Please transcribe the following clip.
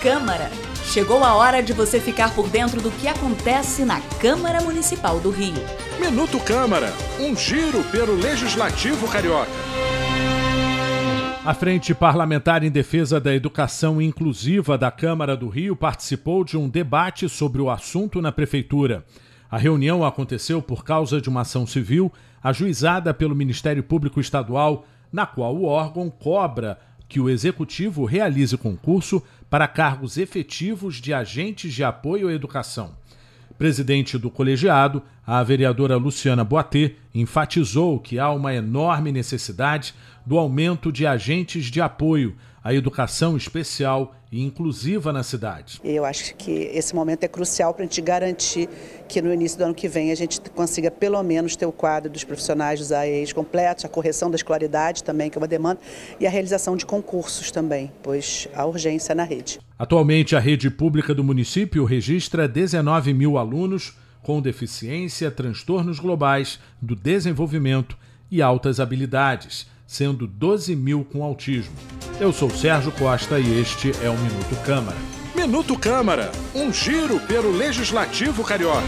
Câmara. Chegou a hora de você ficar por dentro do que acontece na Câmara Municipal do Rio. Minuto Câmara, um giro pelo Legislativo Carioca. A Frente Parlamentar em Defesa da Educação Inclusiva da Câmara do Rio participou de um debate sobre o assunto na Prefeitura. A reunião aconteceu por causa de uma ação civil ajuizada pelo Ministério Público Estadual, na qual o órgão cobra que o Executivo realize concurso para cargos efetivos de agentes de apoio à educação. Presidente do colegiado, a vereadora Luciana Boatê enfatizou que há uma enorme necessidade do aumento de agentes de apoio à educação especial e inclusiva na cidade. Eu acho que esse momento é crucial para a gente garantir que no início do ano que vem a gente consiga pelo menos ter o quadro dos profissionais dos AEs completos, a correção da escolaridade também, que é uma demanda, e a realização de concursos também, pois há urgência na rede. Atualmente, a rede pública do município registra 19 mil alunos com deficiência, transtornos globais do desenvolvimento e altas habilidades sendo 12 mil com autismo. Eu sou Sérgio Costa e este é o Minuto Câmara. Minuto Câmara, um giro pelo Legislativo Carioca.